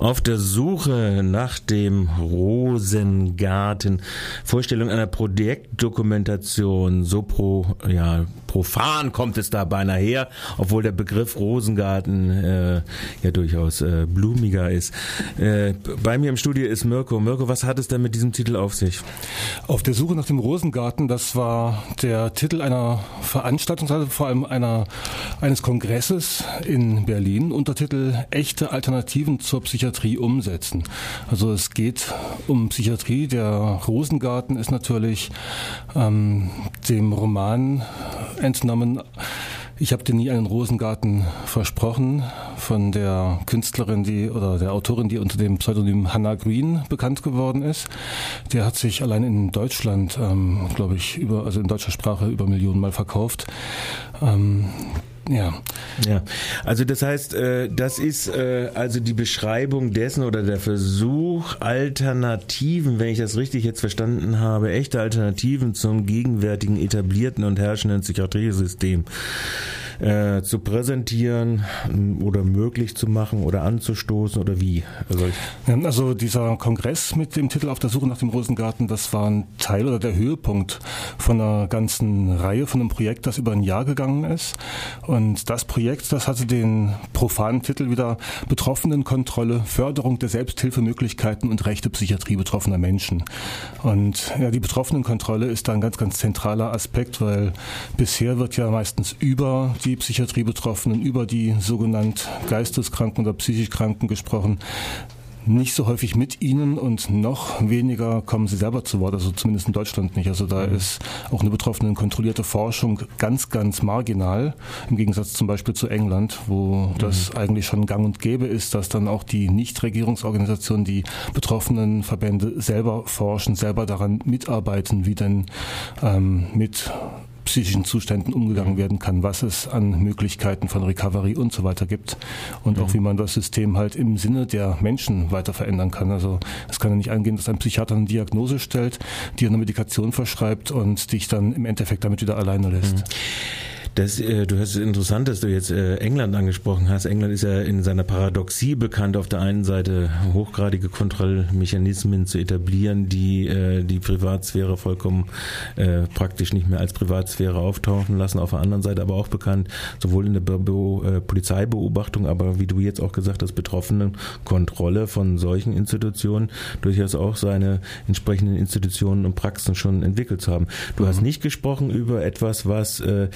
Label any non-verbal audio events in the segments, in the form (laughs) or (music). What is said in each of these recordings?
Auf der Suche nach dem Rosengarten. Vorstellung einer Projektdokumentation. So pro, ja, profan kommt es da beinahe her, obwohl der Begriff Rosengarten äh, ja durchaus äh, blumiger ist. Äh, bei mir im Studio ist Mirko. Mirko, was hat es denn mit diesem Titel auf sich? Auf der Suche nach dem Rosengarten, das war der Titel einer Veranstaltung, also vor allem einer, eines Kongresses in Berlin. Untertitel Echte Alternativen zur Psychiatrie umsetzen. Also es geht um Psychiatrie. Der Rosengarten ist natürlich ähm, dem Roman entnommen. Ich habe dir nie einen Rosengarten versprochen von der Künstlerin, die oder der Autorin, die unter dem Pseudonym Hannah Green bekannt geworden ist. Der hat sich allein in Deutschland, ähm, glaube ich, über also in deutscher Sprache über Millionen Mal verkauft. Ähm, ja. Ja. Also das heißt, äh, das ist äh, also die Beschreibung dessen oder der Versuch, Alternativen, wenn ich das richtig jetzt verstanden habe, echte Alternativen zum gegenwärtigen etablierten und herrschenden Psychiatriesystem äh, zu präsentieren ähm, oder möglich zu machen oder anzustoßen oder wie? Also, also dieser Kongress mit dem Titel Auf der Suche nach dem Rosengarten, das war ein Teil oder der Höhepunkt von einer ganzen Reihe, von einem Projekt, das über ein Jahr gegangen ist. Und das Projekt, das hatte den profanen Titel wieder Betroffenenkontrolle, Förderung der Selbsthilfemöglichkeiten und Rechte Psychiatrie betroffener Menschen. Und ja, die Betroffenenkontrolle ist da ein ganz, ganz zentraler Aspekt, weil bisher wird ja meistens über die die Psychiatrie-Betroffenen, über die sogenannt Geisteskranken oder psychisch Kranken gesprochen nicht so häufig mit ihnen und noch weniger kommen sie selber zu Wort, also zumindest in Deutschland nicht. Also da mhm. ist auch eine betroffenen kontrollierte Forschung ganz, ganz marginal, im Gegensatz zum Beispiel zu England, wo mhm. das eigentlich schon gang und gäbe ist, dass dann auch die Nichtregierungsorganisationen, die betroffenen Verbände selber forschen, selber daran mitarbeiten, wie denn ähm, mit psychischen Zuständen umgegangen werden kann, was es an Möglichkeiten von Recovery und so weiter gibt und mhm. auch wie man das System halt im Sinne der Menschen weiter verändern kann. Also es kann ja nicht eingehen, dass ein Psychiater eine Diagnose stellt, dir eine Medikation verschreibt und dich dann im Endeffekt damit wieder alleine lässt. Mhm. Das, äh, du hast es interessant, dass du jetzt äh, England angesprochen hast. England ist ja in seiner Paradoxie bekannt, auf der einen Seite hochgradige Kontrollmechanismen zu etablieren, die äh, die Privatsphäre vollkommen äh, praktisch nicht mehr als Privatsphäre auftauchen lassen. Auf der anderen Seite aber auch bekannt, sowohl in der Be Be äh, Polizeibeobachtung, aber wie du jetzt auch gesagt hast, betroffenen Kontrolle von solchen Institutionen durchaus auch seine entsprechenden Institutionen und Praxen schon entwickelt zu haben. Du mhm. hast nicht gesprochen über etwas, was äh,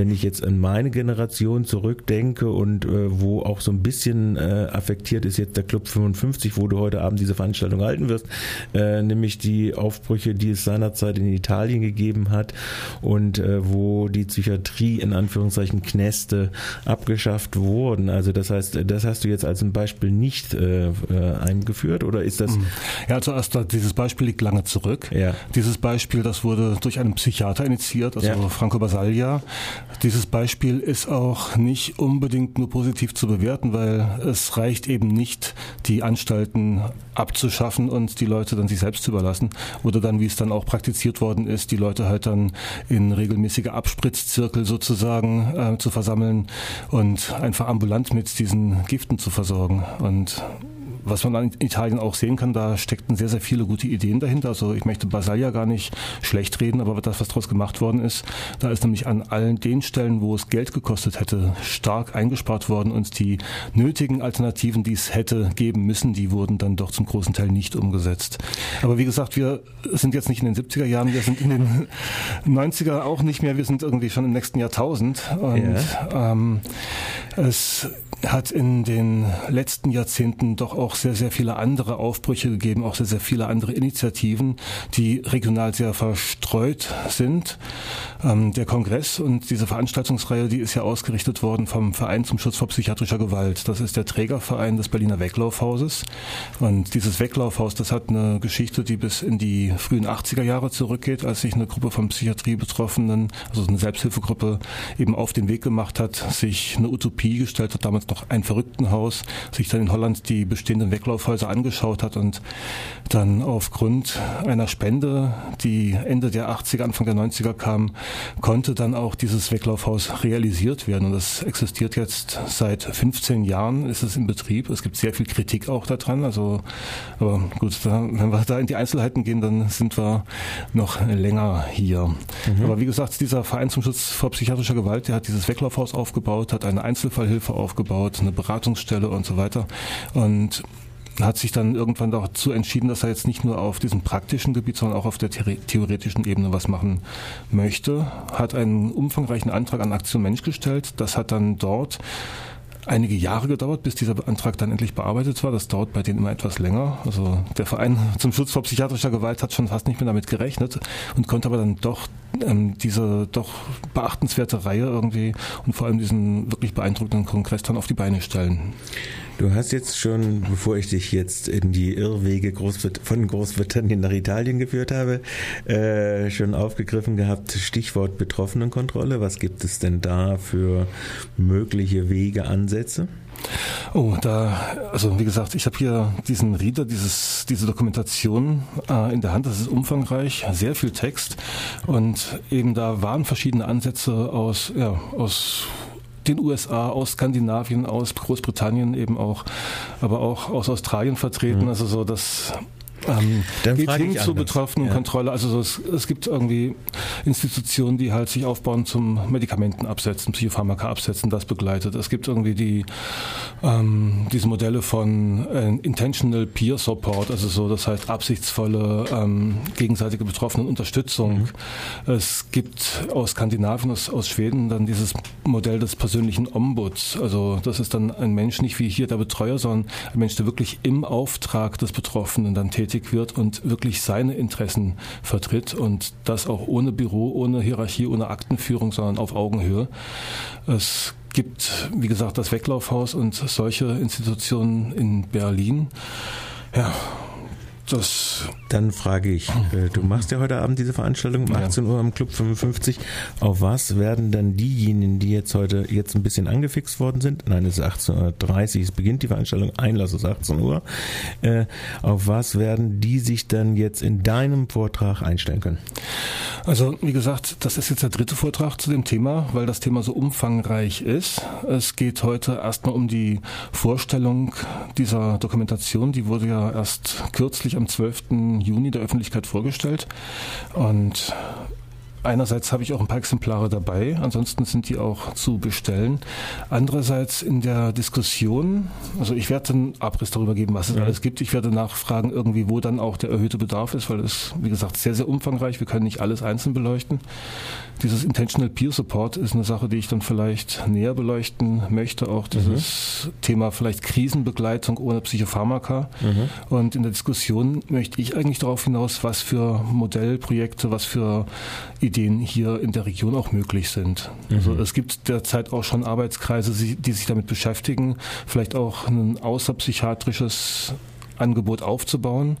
wenn ich jetzt an meine Generation zurückdenke und äh, wo auch so ein bisschen äh, affektiert ist jetzt der Club 55, wo du heute Abend diese Veranstaltung halten wirst, äh, nämlich die Aufbrüche, die es seinerzeit in Italien gegeben hat und äh, wo die Psychiatrie in Anführungszeichen Knäste abgeschafft wurden. Also das heißt, das hast du jetzt als ein Beispiel nicht äh, äh eingeführt oder ist das? Ja, zuerst also dieses Beispiel liegt lange zurück. Ja. Dieses Beispiel, das wurde durch einen Psychiater initiiert, also ja. Franco Basaglia, dieses Beispiel ist auch nicht unbedingt nur positiv zu bewerten, weil es reicht eben nicht, die Anstalten abzuschaffen und die Leute dann sich selbst zu überlassen. Oder dann, wie es dann auch praktiziert worden ist, die Leute halt dann in regelmäßige Abspritzzirkel sozusagen äh, zu versammeln und einfach ambulant mit diesen Giften zu versorgen. Und was man in Italien auch sehen kann, da steckten sehr, sehr viele gute Ideen dahinter. Also ich möchte Basaglia gar nicht schlecht reden, aber das, was daraus gemacht worden ist, da ist nämlich an allen den Stellen, wo es Geld gekostet hätte, stark eingespart worden und die nötigen Alternativen, die es hätte geben müssen, die wurden dann doch zum großen Teil nicht umgesetzt. Aber wie gesagt, wir sind jetzt nicht in den 70er Jahren, wir sind in den (laughs) 90er auch nicht mehr, wir sind irgendwie schon im nächsten Jahrtausend und ja. ähm, es hat in den letzten Jahrzehnten doch auch sehr, sehr viele andere Aufbrüche gegeben, auch sehr, sehr viele andere Initiativen, die regional sehr verstreut sind. Ähm, der Kongress und diese Veranstaltungsreihe, die ist ja ausgerichtet worden vom Verein zum Schutz vor psychiatrischer Gewalt. Das ist der Trägerverein des Berliner Weglaufhauses. Und dieses Weglaufhaus, das hat eine Geschichte, die bis in die frühen 80er Jahre zurückgeht, als sich eine Gruppe von Psychiatriebetroffenen, also eine Selbsthilfegruppe, eben auf den Weg gemacht hat, sich eine Utopie gestellt hat, damals noch ein Verrücktenhaus, sich dann in Holland die bestehende bestehenden Weglaufhäuser angeschaut hat und dann aufgrund einer Spende, die Ende der 80er, Anfang der 90er kam, konnte dann auch dieses Weglaufhaus realisiert werden. Und das existiert jetzt seit 15 Jahren, ist es in Betrieb. Es gibt sehr viel Kritik auch daran. Also, aber gut, da, wenn wir da in die Einzelheiten gehen, dann sind wir noch länger hier. Mhm. Aber wie gesagt, dieser Verein zum Schutz vor psychiatrischer Gewalt, der hat dieses Weglaufhaus aufgebaut, hat eine Einzelfallhilfe aufgebaut, eine Beratungsstelle und so weiter. Und hat sich dann irgendwann dazu entschieden, dass er jetzt nicht nur auf diesem praktischen Gebiet, sondern auch auf der theoretischen Ebene was machen möchte. Hat einen umfangreichen Antrag an Aktion Mensch gestellt. Das hat dann dort einige Jahre gedauert, bis dieser Antrag dann endlich bearbeitet war. Das dauert bei denen immer etwas länger. Also der Verein zum Schutz vor psychiatrischer Gewalt hat schon fast nicht mehr damit gerechnet und konnte aber dann doch ähm, diese doch beachtenswerte Reihe irgendwie und vor allem diesen wirklich beeindruckenden Kongress dann auf die Beine stellen. Du hast jetzt schon, bevor ich dich jetzt in die Irrwege Großbrit von Großbritannien nach Italien geführt habe, äh, schon aufgegriffen gehabt, Stichwort Betroffenenkontrolle. Was gibt es denn da für mögliche Wege, Ansätze? Oh, da, also wie gesagt, ich habe hier diesen Reader, dieses, diese Dokumentation äh, in der Hand. Das ist umfangreich, sehr viel Text und eben da waren verschiedene Ansätze aus, ja, aus den USA, aus Skandinavien, aus Großbritannien eben auch, aber auch aus Australien vertreten. Mhm. Also so das ähm, Dann geht hin zur Betroffenenkontrolle. Ja. Also so, es, es, gibt irgendwie Institutionen, die halt sich aufbauen zum Medikamenten absetzen, Psychopharmaka absetzen, das begleitet. Es gibt irgendwie die ähm, diese Modelle von äh, Intentional Peer Support, also so, das heißt absichtsvolle ähm, gegenseitige Betroffenenunterstützung. Mhm. Es gibt aus Skandinavien, aus, aus Schweden dann dieses Modell des persönlichen Ombuds. Also das ist dann ein Mensch, nicht wie hier der Betreuer, sondern ein Mensch, der wirklich im Auftrag des Betroffenen dann tätig tätig wird und wirklich seine Interessen vertritt und das auch ohne Büro, ohne Hierarchie, ohne Aktenführung, sondern auf Augenhöhe. Es gibt, wie gesagt, das Weglaufhaus und solche Institutionen in Berlin. Ja, das Dann frage ich, äh, du machst ja heute Abend diese Veranstaltung um 18 Uhr am Club 55. Auf was werden dann diejenigen, die jetzt heute jetzt ein bisschen angefixt worden sind, nein, es ist 18.30 Uhr, es beginnt die Veranstaltung, Einlass ist 18 Uhr, äh, auf was werden die sich dann jetzt in deinem Vortrag einstellen können? Also wie gesagt, das ist jetzt der dritte Vortrag zu dem Thema, weil das Thema so umfangreich ist. Es geht heute erstmal um die Vorstellung dieser Dokumentation, die wurde ja erst kürzlich am 12. Juni der Öffentlichkeit vorgestellt. Und Einerseits habe ich auch ein paar Exemplare dabei, ansonsten sind die auch zu bestellen. Andererseits in der Diskussion, also ich werde einen Abriss darüber geben, was es ja. alles gibt. Ich werde nachfragen irgendwie, wo dann auch der erhöhte Bedarf ist, weil es, wie gesagt, sehr, sehr umfangreich. Wir können nicht alles einzeln beleuchten. Dieses Intentional Peer Support ist eine Sache, die ich dann vielleicht näher beleuchten möchte. Auch dieses mhm. Thema vielleicht Krisenbegleitung ohne Psychopharmaka. Mhm. Und in der Diskussion möchte ich eigentlich darauf hinaus, was für Modellprojekte, was für Ideen hier in der Region auch möglich sind. Mhm. Also es gibt derzeit auch schon Arbeitskreise, die sich damit beschäftigen, vielleicht auch ein außerpsychiatrisches Angebot aufzubauen.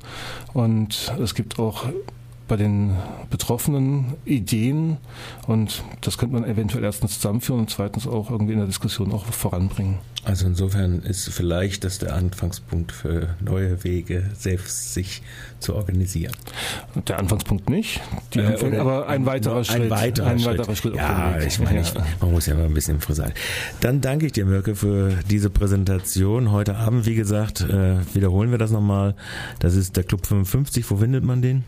Und es gibt auch bei den Betroffenen Ideen und das könnte man eventuell erstens zusammenführen und zweitens auch irgendwie in der Diskussion auch voranbringen. Also insofern ist vielleicht das der Anfangspunkt für neue Wege, selbst sich zu organisieren. Der Anfangspunkt nicht, äh, Anfang, aber ein weiterer Schritt. Ein weiterer, ein Schritt. weiterer Schritt. ja, ich meine, ich, man muss ja mal ein bisschen sein. Dann danke ich dir, Mirke, für diese Präsentation. Heute Abend, wie gesagt, äh, wiederholen wir das nochmal. Das ist der Club 55. Wo findet man den?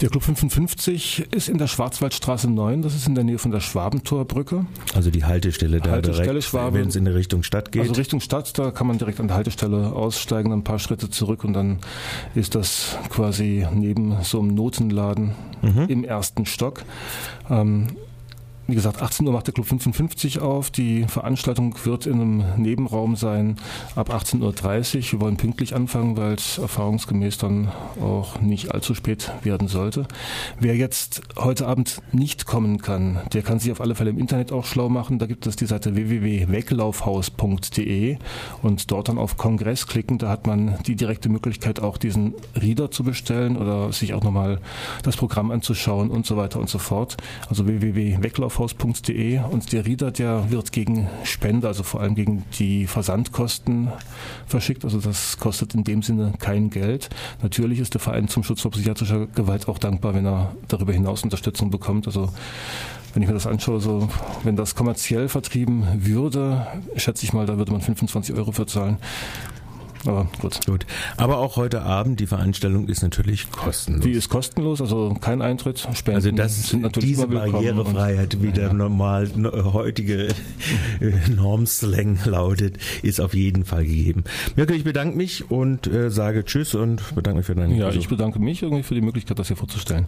Der Club 55 ist in der Schwarzwaldstraße 9. Das ist in der Nähe von der Schwabentorbrücke. Also die Haltestelle da Haltestelle direkt, Schwaben, wenn es in die Richtung Stadt geht. Also Richtung Stadt, da kann man direkt an der Haltestelle aussteigen, ein paar Schritte zurück und dann ist das quasi neben so einem Notenladen mhm. im ersten Stock. Ähm, wie gesagt, 18 Uhr macht der Club 55 auf. Die Veranstaltung wird in einem Nebenraum sein ab 18.30 Uhr. Wir wollen pünktlich anfangen, weil es erfahrungsgemäß dann auch nicht allzu spät werden sollte. Wer jetzt heute Abend nicht kommen kann, der kann sich auf alle Fälle im Internet auch schlau machen. Da gibt es die Seite www.weglaufhaus.de und dort dann auf Kongress klicken. Da hat man die direkte Möglichkeit, auch diesen Reader zu bestellen oder sich auch nochmal das Programm anzuschauen und so weiter und so fort. Also www.weglaufhaus.de www.faust.de und der Reader, der wird gegen Spende, also vor allem gegen die Versandkosten verschickt. Also das kostet in dem Sinne kein Geld. Natürlich ist der Verein zum Schutz vor psychiatrischer Gewalt auch dankbar, wenn er darüber hinaus Unterstützung bekommt. Also wenn ich mir das anschaue, so, wenn das kommerziell vertrieben würde, schätze ich mal, da würde man 25 Euro für zahlen. Aber gut. gut. Aber auch heute Abend, die Veranstaltung ist natürlich kostenlos. Die ist kostenlos, also kein Eintritt. Spenden also das sind natürlich diese Barrierefreiheit, wie der normal heutige äh, Normslang lautet, ist auf jeden Fall gegeben. Mirko, ich bedanke mich und äh, sage Tschüss und bedanke mich für deine Ja, Besuch. ich bedanke mich irgendwie für die Möglichkeit, das hier vorzustellen.